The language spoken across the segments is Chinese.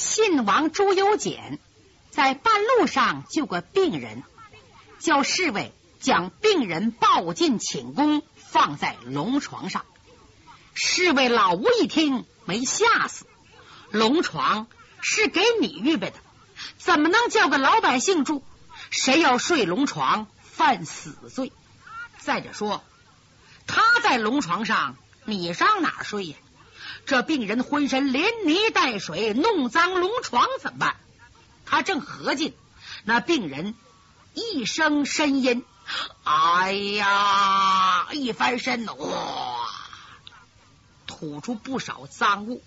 信王朱由检在半路上救个病人，叫侍卫将病人抱进寝宫，放在龙床上。侍卫老吴一听，没吓死。龙床是给你预备的，怎么能叫个老百姓住？谁要睡龙床，犯死罪。再者说，他在龙床上，你上哪睡呀？这病人浑身连泥带水，弄脏龙床怎么办？他正合计，那病人一声呻吟，哎呀，一翻身，哇，吐出不少脏物，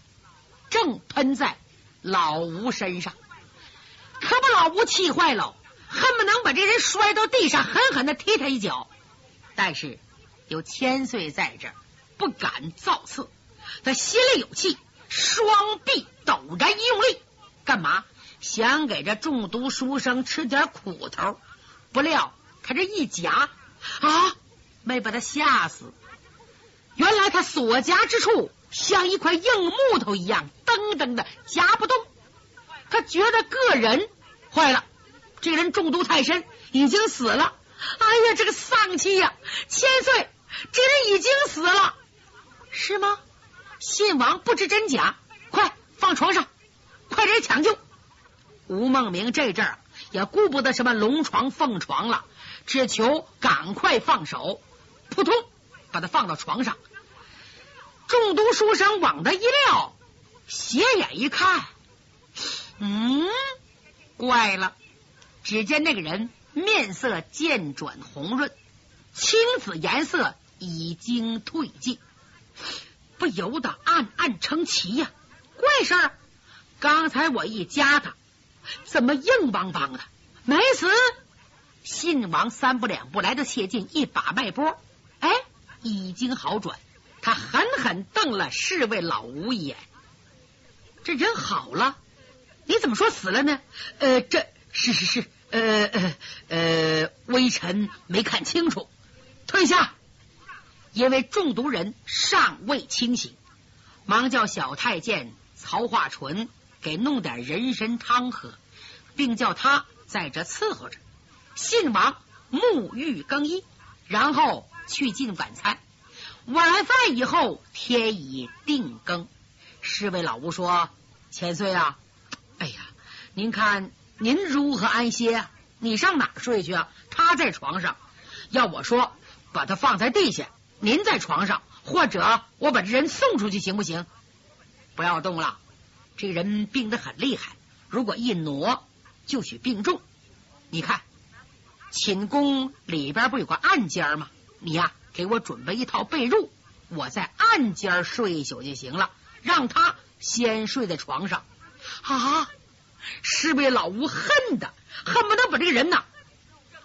正喷在老吴身上，可把老吴气坏了，恨不能把这人摔到地上，狠狠的踢他一脚。但是有千岁在这，不敢造次。他心里有气，双臂抖着一用力，干嘛？想给这中毒书生吃点苦头。不料他这一夹啊，没把他吓死。原来他所夹之处像一块硬木头一样，噔噔的夹不动。他觉得个人坏了，这人中毒太深，已经死了。哎呀，这个丧气呀！千岁，这人已经死了，是吗？信王不知真假，快放床上，快点抢救！吴孟明这阵儿也顾不得什么龙床凤床了，只求赶快放手，扑通把他放到床上。中毒书生往他一撂，斜眼一看，嗯，怪了，只见那个人面色渐转红润，青紫颜色已经褪尽。不由得暗暗称奇呀！怪事儿，刚才我一夹他，怎么硬邦邦的没死？信王三步两步来到谢晋，一把脉搏，哎，已经好转。他狠狠瞪了侍卫老吴一眼。这人好了，你怎么说死了呢？呃，这是是是，呃呃呃，微臣没看清楚，退下。因为中毒人尚未清醒，忙叫小太监曹化淳给弄点人参汤喝，并叫他在这伺候着。信王沐浴更衣，然后去进晚餐。晚饭以后，天已定更。侍卫老吴说：“千岁啊，哎呀，您看您如何安歇啊？你上哪儿睡去啊？他在床上，要我说，把他放在地下。”您在床上，或者我把这人送出去行不行？不要动了，这人病得很厉害，如果一挪，就许病重。你看，寝宫里边不有个暗间吗？你呀，给我准备一套被褥，我在暗间睡一宿就行了。让他先睡在床上。啊！是被老吴恨的，恨不得把这个人呐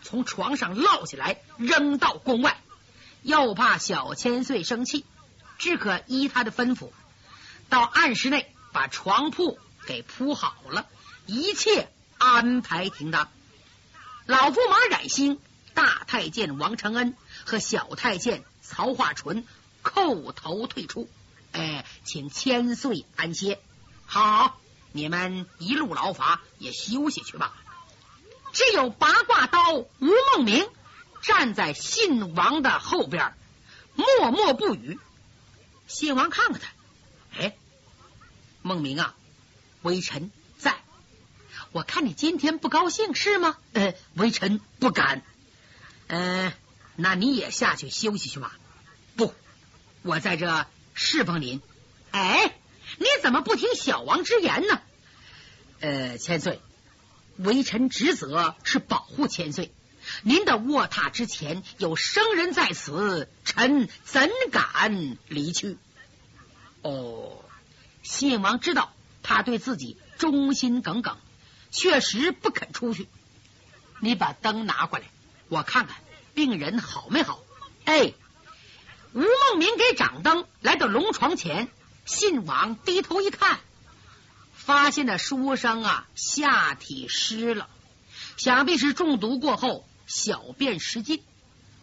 从床上捞起来扔到宫外。又怕小千岁生气，只可依他的吩咐，到暗室内把床铺给铺好了，一切安排停当。老驸马冉兴、大太监王承恩和小太监曹化淳叩头退出。哎，请千岁安歇。好，你们一路劳乏，也休息去吧。只有八卦刀吴梦明。站在信王的后边，默默不语。信王看看他，哎，孟明啊，微臣在。我看你今天不高兴是吗？呃，微臣不敢。呃，那你也下去休息去吧。不，我在这侍奉您。哎，你怎么不听小王之言呢？呃，千岁，微臣职责是保护千岁。您的卧榻之前有生人在此，臣怎敢离去？哦，信王知道他对自己忠心耿耿，确实不肯出去。你把灯拿过来，我看看病人好没好。哎，吴梦明给掌灯，来到龙床前，信王低头一看，发现那书生啊下体湿了，想必是中毒过后。小便失禁，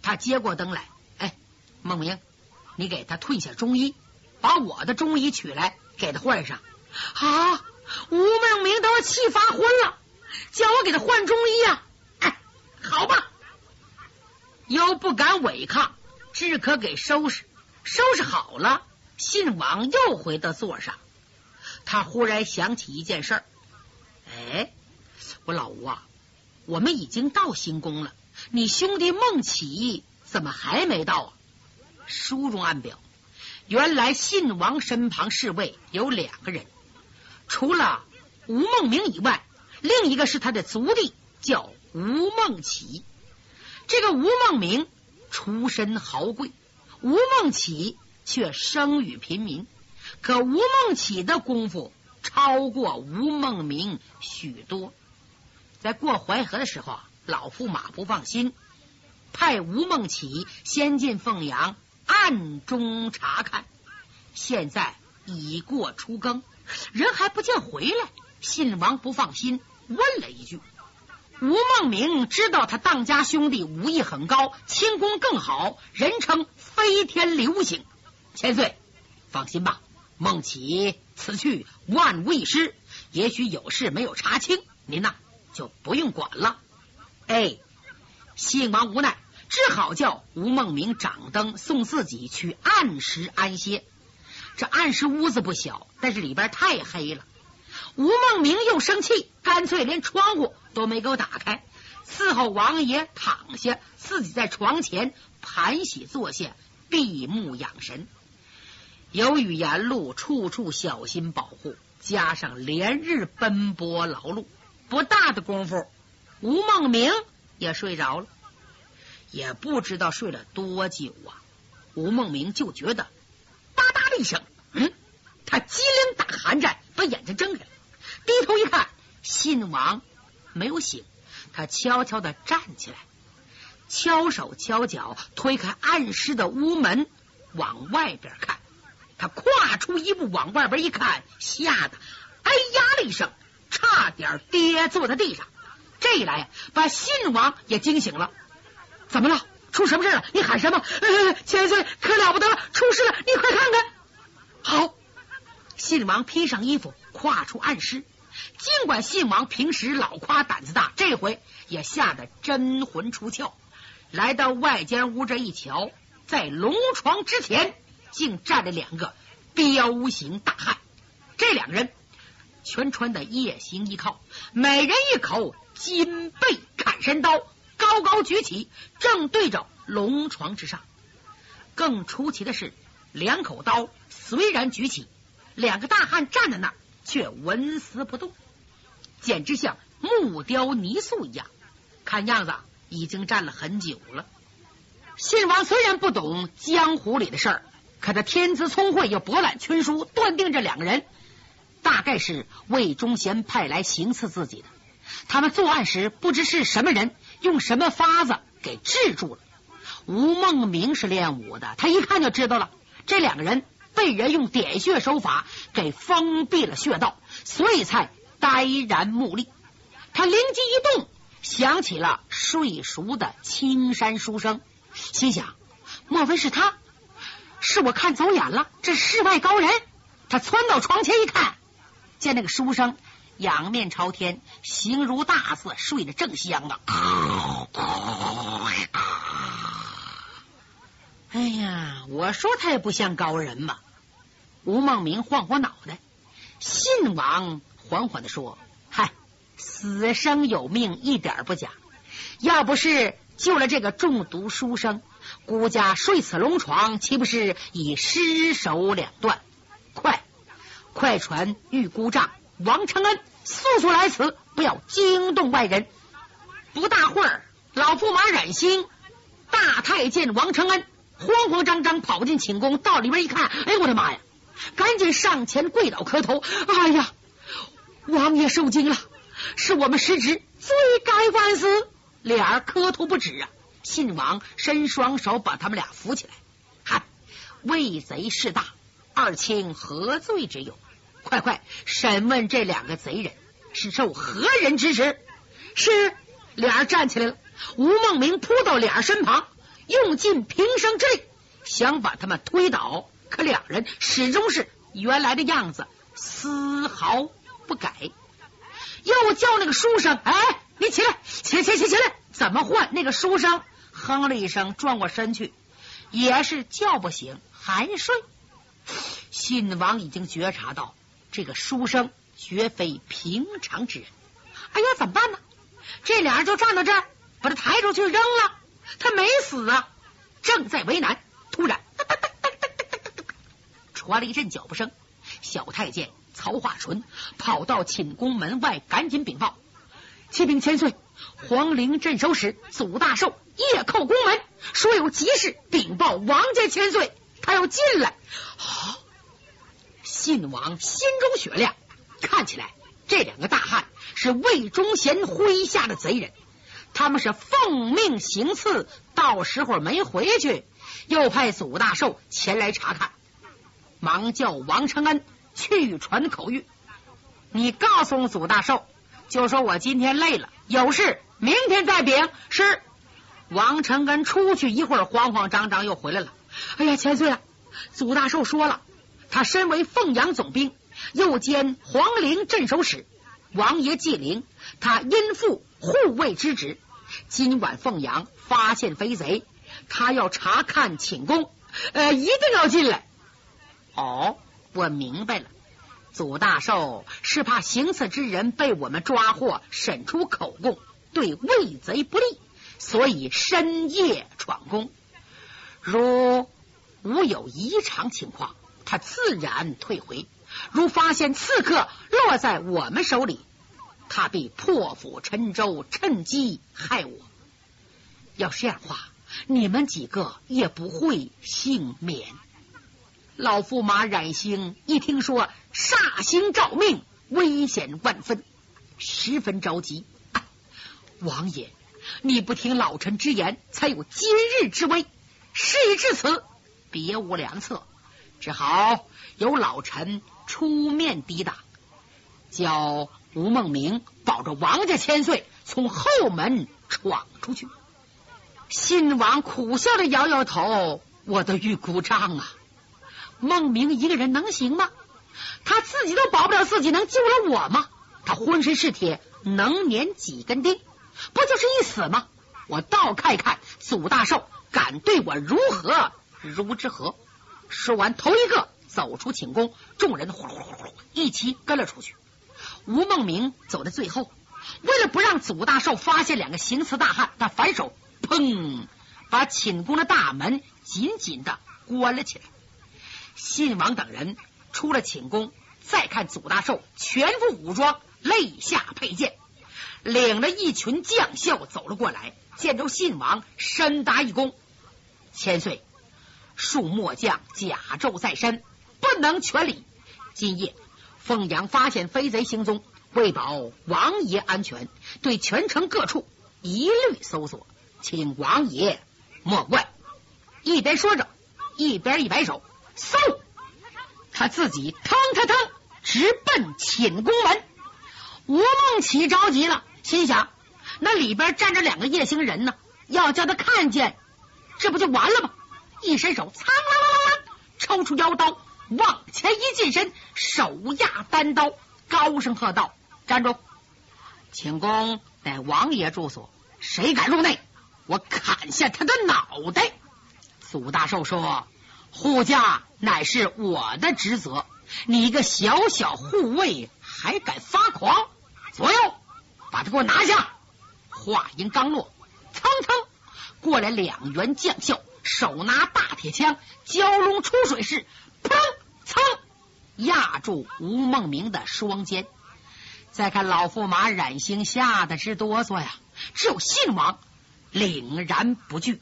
他接过灯来，哎，孟明，你给他褪下中衣，把我的中衣取来，给他换上。啊，吴孟明都气发昏了，叫我给他换中医呀？哎，好吧，又不敢违抗，只可给收拾。收拾好了，信王又回到座上。他忽然想起一件事儿，哎，我老吴啊，我们已经到行宫了，你兄弟孟起怎么还没到啊？书中暗表，原来信王身旁侍卫有两个人，除了吴孟明以外，另一个是他的族弟，叫吴孟起。这个吴孟明出身豪贵。吴孟起却生于平民，可吴孟起的功夫超过吴孟明许多。在过淮河的时候，老驸马不放心，派吴孟起先进凤阳，暗中查看。现在已过初更，人还不见回来，信王不放心，问了一句。吴孟明知道他当家兄弟武艺很高，轻功更好，人称飞天流星。千岁，放心吧，孟起此去万无一失，也许有事没有查清，您呐就不用管了。哎，信王无奈，只好叫吴孟明掌灯送自己去暗室安歇。这暗室屋子不小，但是里边太黑了。吴孟明又生气，干脆连窗户都没给我打开，伺候王爷躺下，自己在床前盘膝坐下，闭目养神。由于沿路处处小心保护，加上连日奔波劳碌，不大的功夫，吴孟明也睡着了。也不知道睡了多久啊，吴孟明就觉得吧嗒的一声，嗯，他机灵打寒战，把眼睛睁开了。低头一看，信王没有醒，他悄悄的站起来，敲手敲脚推开暗室的屋门，往外边看。他跨出一步往外边一看，吓得哎呀了一声，差点跌坐在地上。这一来把信王也惊醒了。怎么了？出什么事了？你喊什么？千岁，可了不得了，出事了！你快看看。好，信王披上衣服，跨出暗室。尽管信王平时老夸胆子大，这回也吓得真魂出窍。来到外间屋这一瞧，在龙床之前竟站着两个彪形大汉。这两个人全穿的夜行衣靠，每人一口金背砍山刀，高高举起，正对着龙床之上。更出奇的是，两口刀虽然举起，两个大汉站在那儿。却纹丝不动，简直像木雕泥塑一样。看样子已经站了很久了。信王虽然不懂江湖里的事儿，可他天资聪慧又博览群书，断定这两个人大概是魏忠贤派来行刺自己的。他们作案时不知是什么人，用什么法子给制住了。吴孟明是练武的，他一看就知道了，这两个人。被人用点穴手法给封闭了穴道，所以才呆然目立。他灵机一动，想起了睡熟的青山书生，心想：莫非是他？是我看走眼了？这世外高人！他窜到床前一看，见那个书生仰面朝天，形如大字，睡得正香呢。哎呀，我说他也不像高人嘛。吴孟明晃晃脑袋，信王缓缓的说：“嗨，死生有命，一点不假。要不是救了这个中毒书生，孤家睡此龙床，岂不是已尸首两断？快，快传玉姑丈王承恩速速来此，不要惊动外人。”不大会儿，老驸马冉兴、大太监王承恩慌慌张张跑进寝宫，到里边一看，哎呦我的妈呀！赶紧上前跪倒磕头！哎呀，王爷受惊了，是我们失职，罪该万死。俩磕头不止啊！信王伸双手把他们俩扶起来，嗨，为贼势大，二卿何罪之有？快快审问这两个贼人是受何人指使？是，俩人站起来了。吴孟明扑到俩人身旁，用尽平生之力，想把他们推倒。可两人始终是原来的样子，丝毫不改。又叫那个书生，哎，你起来，起来，起起起来！怎么换？那个书生哼了一声，转过身去，也是叫不醒，还睡。信王已经觉察到这个书生绝非平常之人。哎呀，怎么办呢？这俩人就站到这儿，把他抬出去扔了。他没死啊，正在为难，突然传了一阵脚步声。小太监曹化淳跑到寝宫门外，赶紧禀报：启禀千岁，皇陵镇守使祖大寿夜叩宫门，说有急事禀报王家千岁，他要进来。好，信王心中雪亮，看起来这两个大汉是魏忠贤麾下的贼人。他们是奉命行刺，到时候没回去，又派祖大寿前来查看，忙叫王承恩去传口谕。你告诉祖大寿，就说我今天累了，有事明天再禀。是王承恩出去一会儿，慌慌张张又回来了。哎呀，千岁啊！祖大寿说了，他身为凤阳总兵，又兼黄陵镇守使，王爷纪灵，他因负护卫之职。今晚凤阳发现飞贼，他要查看寝宫，呃，一定要进来。哦，我明白了，祖大寿是怕行刺之人被我们抓获，审出口供，对魏贼不利，所以深夜闯宫。如无有异常情况，他自然退回；如发现刺客落在我们手里。他必破釜沉舟，趁机害我。要是这样的话，你们几个也不会幸免。老驸马冉兴一听说煞星照命，危险万分，十分着急。王爷，你不听老臣之言，才有今日之危。事已至此，别无良策，只好由老臣出面抵挡，叫。吴孟明保着王家千岁从后门闯出去，信王苦笑着摇摇头：“我的玉骨杖啊，孟明一个人能行吗？他自己都保不了自己，能救了我吗？他浑身是铁，能粘几根钉？不就是一死吗？我倒看一看祖大寿敢对我如何如之何。”说完，头一个走出寝宫，众人呼噜呼噜呼噜一起跟了出去。吴梦明走在最后，为了不让祖大寿发现两个行刺大汉，他反手砰把寝宫的大门紧紧的关了起来。信王等人出了寝宫，再看祖大寿全副武装，肋下佩剑，领着一群将校走了过来，见着信王，深答一躬：“千岁，恕末将甲胄在身，不能全礼。今夜。”凤阳发现飞贼行踪，为保王爷安全，对全城各处一律搜索，请王爷莫怪。一边说着，一边一摆手，嗖，他自己腾腾腾直奔寝宫门。吴梦起着急了，心想：那里边站着两个夜行人呢，要叫他看见，这不就完了吗？一伸手，苍啷啷啷啷，抽出腰刀。往前一近身，手压单刀，高声喝道：“站住！请公乃王爷住所，谁敢入内，我砍下他的脑袋！”苏大寿说：“护驾乃是我的职责，你一个小小护卫还敢发狂？左右，把他给我拿下！”话音刚落，蹭蹭过来两员将校，手拿大铁枪，蛟龙出水式。砰！噌，压住吴梦明的双肩。再看老驸马冉兴，吓得直哆嗦呀。只有信王凛然不惧。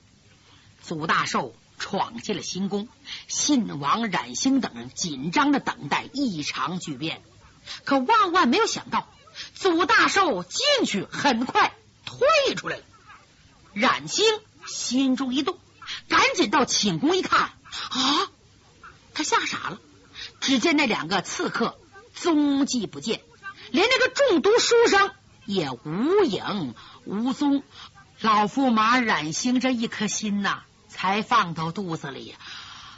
祖大寿闯进了行宫，信王、冉兴等人紧张的等待异常巨变。可万万没有想到，祖大寿进去很快退出来了。冉兴心中一动，赶紧到寝宫一看，啊！他吓傻了，只见那两个刺客踪迹不见，连那个中毒书生也无影无踪。老驸马冉兴这一颗心呐，才放到肚子里！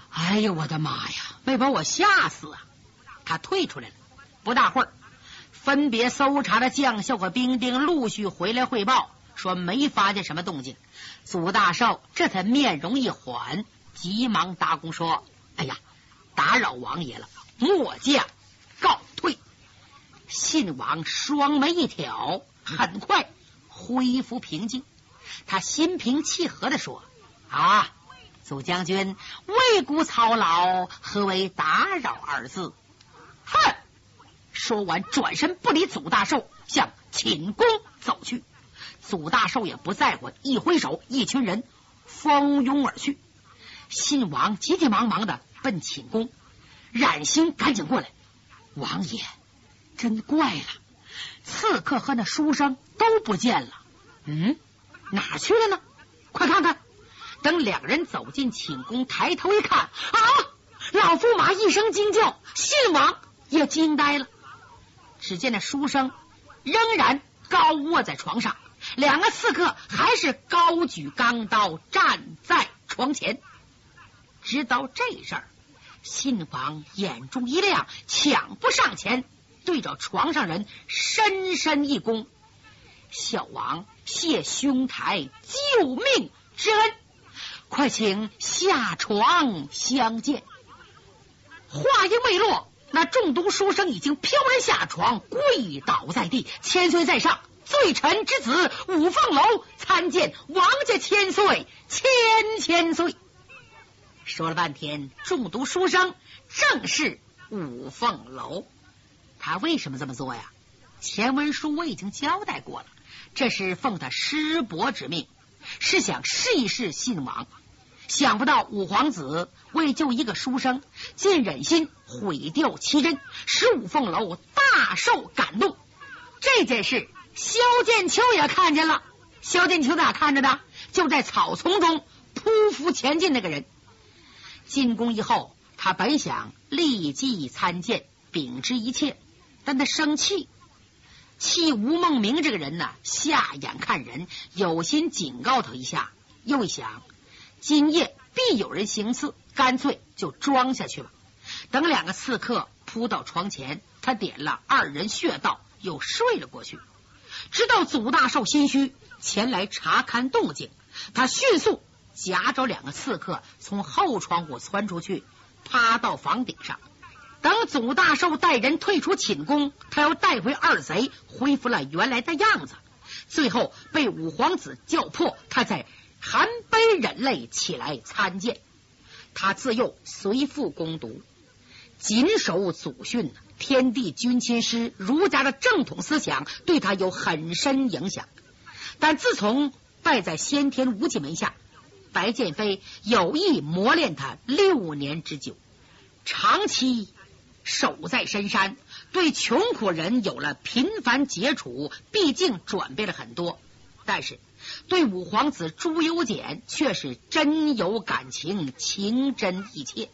哎呦，我的妈呀，没把我吓死啊！他退出来了，不大会儿，分别搜查的将校和兵丁陆续回来汇报，说没发现什么动静。祖大寿这才面容一缓，急忙答功说：“哎呀，打扰王爷了，末将告退。”信王双眉一挑，很快恢复平静。他心平气和的说：“啊，祖将军为孤操劳，何为打扰二字？”哼！说完，转身不理祖大寿，向寝宫走去。祖大寿也不在乎，一挥手，一群人蜂拥而去。信王急急忙忙的奔寝宫，冉兴赶紧过来。王爷，真怪了，刺客和那书生都不见了。嗯，哪去了呢？快看看！等两人走进寝宫，抬头一看，啊！老驸马一声惊叫，信王也惊呆了。只见那书生仍然高卧在床上，两个刺客还是高举钢刀站在床前。直到这事儿，信王眼中一亮，抢步上前，对着床上人深深一躬：“小王谢兄台救命之恩，快请下床相见。”话音未落。那中毒书生已经飘然下床，跪倒在地。千岁在上，罪臣之子五凤楼参见王家千岁，千千岁。说了半天，中毒书生正是五凤楼。他为什么这么做呀？前文书我已经交代过了，这是奉他师伯之命，是想试一试信王。想不到五皇子为救一个书生，竟忍心毁掉奇珍，使五凤楼大受感动。这件事，萧剑秋也看见了。萧剑秋哪看着的？就在草丛中匍匐前进。那个人进宫以后，他本想立即参见，禀知一切，但他生气，气吴孟明这个人呢，下眼看人，有心警告他一下，又一想。今夜必有人行刺，干脆就装下去了。等两个刺客扑到床前，他点了二人穴道，又睡了过去。直到祖大寿心虚前来查看动静，他迅速夹着两个刺客从后窗户窜出去，趴到房顶上。等祖大寿带人退出寝宫，他又带回二贼，恢复了原来的样子。最后被五皇子叫破，他才。含悲忍泪起来参见，他自幼随父攻读，谨守祖训，天地君亲师，儒家的正统思想对他有很深影响。但自从拜在先天无极门下，白剑飞有意磨练他六年之久，长期守在深山，对穷苦人有了频繁接触，毕竟转变了很多，但是。对五皇子朱由检却是真有感情，情真意切。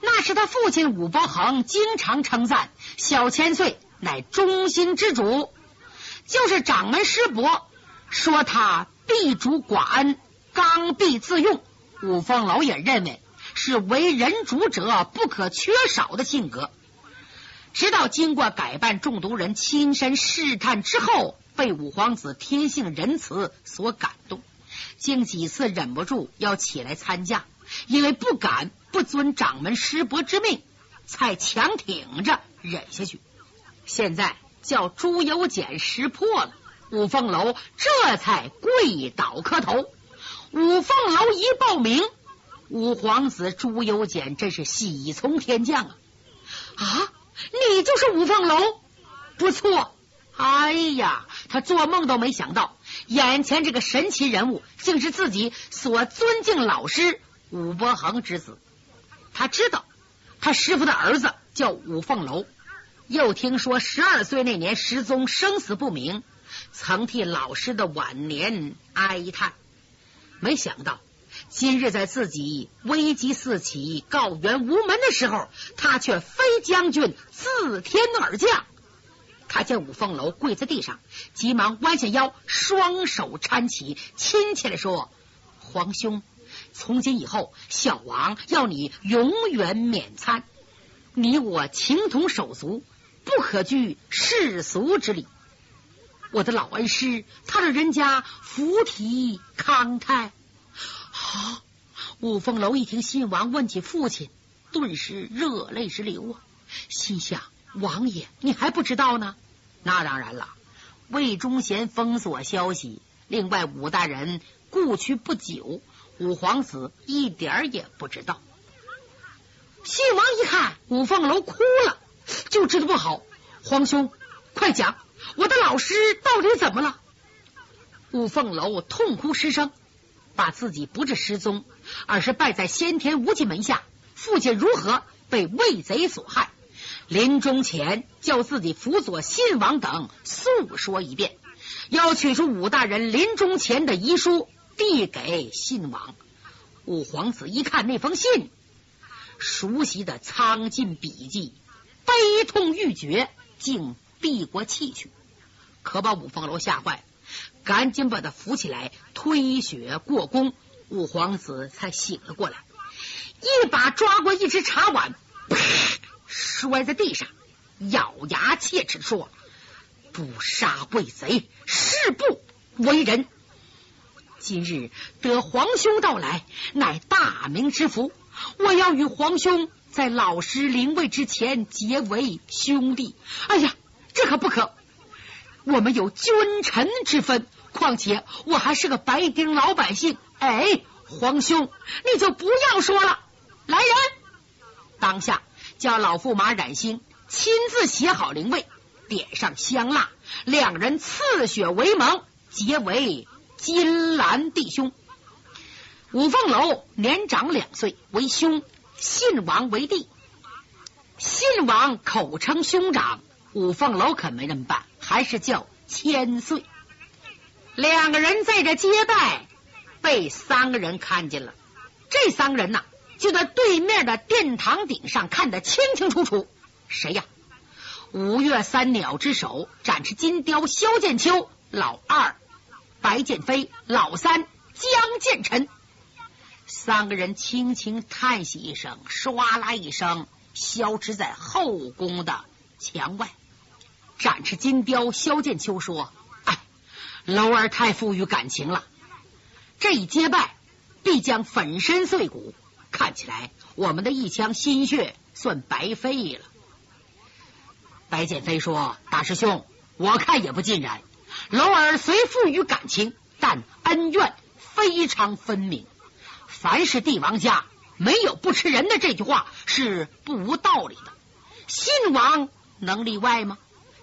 那是他父亲武伯衡经常称赞小千岁乃忠心之主，就是掌门师伯说他必主寡恩，刚愎自用。五凤楼也认为是为人主者不可缺少的性格。直到经过改办中毒人亲身试探之后。被五皇子天性仁慈所感动，竟几次忍不住要起来参加，因为不敢不遵掌门师伯之命，才强挺着忍下去。现在叫朱由检识破了，五凤楼这才跪倒磕头。五凤楼一报名，五皇子朱由检真是喜从天降啊！啊，你就是五凤楼，不错。哎呀，他做梦都没想到，眼前这个神奇人物竟是自己所尊敬老师武伯衡之子。他知道他师傅的儿子叫五凤楼，又听说十二岁那年失踪，生死不明，曾替老师的晚年哀叹。没想到今日在自己危机四起、告援无门的时候，他却飞将军自天而降。他见五凤楼跪在地上，急忙弯下腰，双手搀起，亲切的说：“皇兄，从今以后，小王要你永远免餐。你我情同手足，不可拒世俗之礼。我的老恩师，他的人家福体康泰。好，五凤楼一听信王问起父亲，顿时热泪直流啊！心想：王爷，你还不知道呢？那当然了，魏忠贤封锁消息，另外武大人故去不久，五皇子一点也不知道。信王一看五凤楼哭了，就知道不好。皇兄，快讲！我的老师到底怎么了？五凤楼痛哭失声，把自己不是失踪，而是拜在先天无极门下，父亲如何被魏贼所害，临终前叫自己辅佐信王等诉说一遍，要取出武大人临终前的遗书递给信王。五皇子一看那封信，熟悉的苍劲笔迹，悲痛欲绝，竟闭过气去。可把五凤楼吓坏，赶紧把他扶起来，推雪过宫，五皇子才醒了过来，一把抓过一只茶碗，啪，摔在地上，咬牙切齿说：“不杀魏贼，誓不为人。今日得皇兄到来，乃大明之福，我要与皇兄在老师临位之前结为兄弟。哎呀，这可不可！”我们有君臣之分，况且我还是个白丁老百姓。哎，皇兄，你就不要说了。来人，当下叫老驸马冉兴亲自写好灵位，点上香蜡，两人刺血为盟，结为金兰弟兄。五凤楼年长两岁，为兄；信王为弟。信王口称兄长，五凤楼可没那么办。还是叫千岁，两个人在这结拜，被三个人看见了。这三个人呐，就在对面的殿堂顶上看得清清楚楚。谁呀？五岳三鸟之首，展翅金雕萧剑秋，老二白剑飞，老三江剑臣。三个人轻轻叹息一声，唰啦一声消失在后宫的墙外。展翅金雕萧剑秋说：“哎，楼儿太富于感情了，这一结拜必将粉身碎骨。看起来我们的一腔心血算白费了。”白剑飞说：“大师兄，我看也不尽然。楼儿虽富于感情，但恩怨非常分明。凡是帝王家没有不吃人的这句话是不无道理的。信王能例外吗？”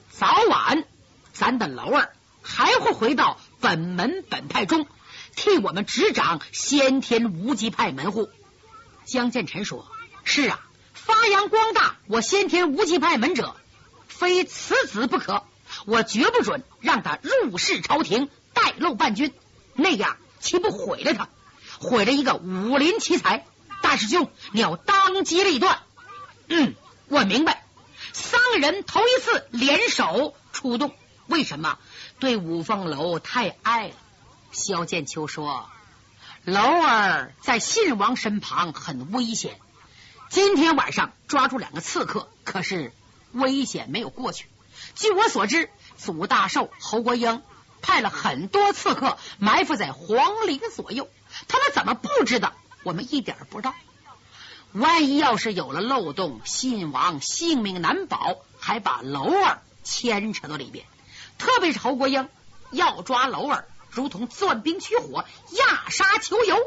早晚，咱的楼儿还会回到本门本派中，替我们执掌先天无极派门户。江建臣说：“是啊，发扬光大我先天无极派门者，非此子不可。我绝不准让他入仕朝廷，带漏半军，那样岂不毁了他？毁了一个武林奇才。大师兄，你要当机立断。嗯，我明白。”三个人头一次联手出动，为什么？对五凤楼太爱了。萧剑秋说：“楼儿在信王身旁很危险，今天晚上抓住两个刺客，可是危险没有过去。据我所知，祖大寿、侯国英派了很多刺客埋伏在皇陵左右，他们怎么布置的？我们一点不知道。”万一要是有了漏洞，信王性命难保，还把楼儿牵扯到里边。特别是侯国英要抓楼儿，如同钻冰取火，压沙求油。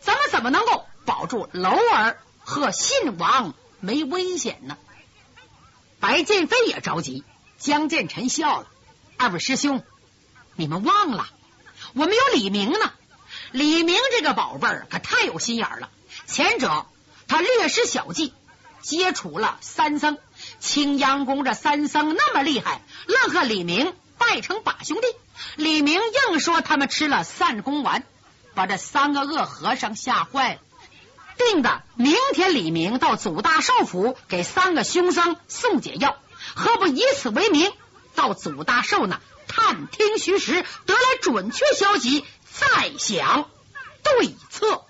咱们怎么能够保住楼儿和信王没危险呢？白剑飞也着急。江建臣笑了：“二位师兄，你们忘了，我们有李明呢。李明这个宝贝儿可太有心眼了。前者。”他略施小计，接触了三僧。青阳宫这三僧那么厉害，愣和李明拜成把兄弟。李明硬说他们吃了散功丸，把这三个恶和尚吓坏了，定的明天李明到祖大寿府给三个凶僧送解药，何不以此为名到祖大寿那探听虚实，得来准确消息，再想对策。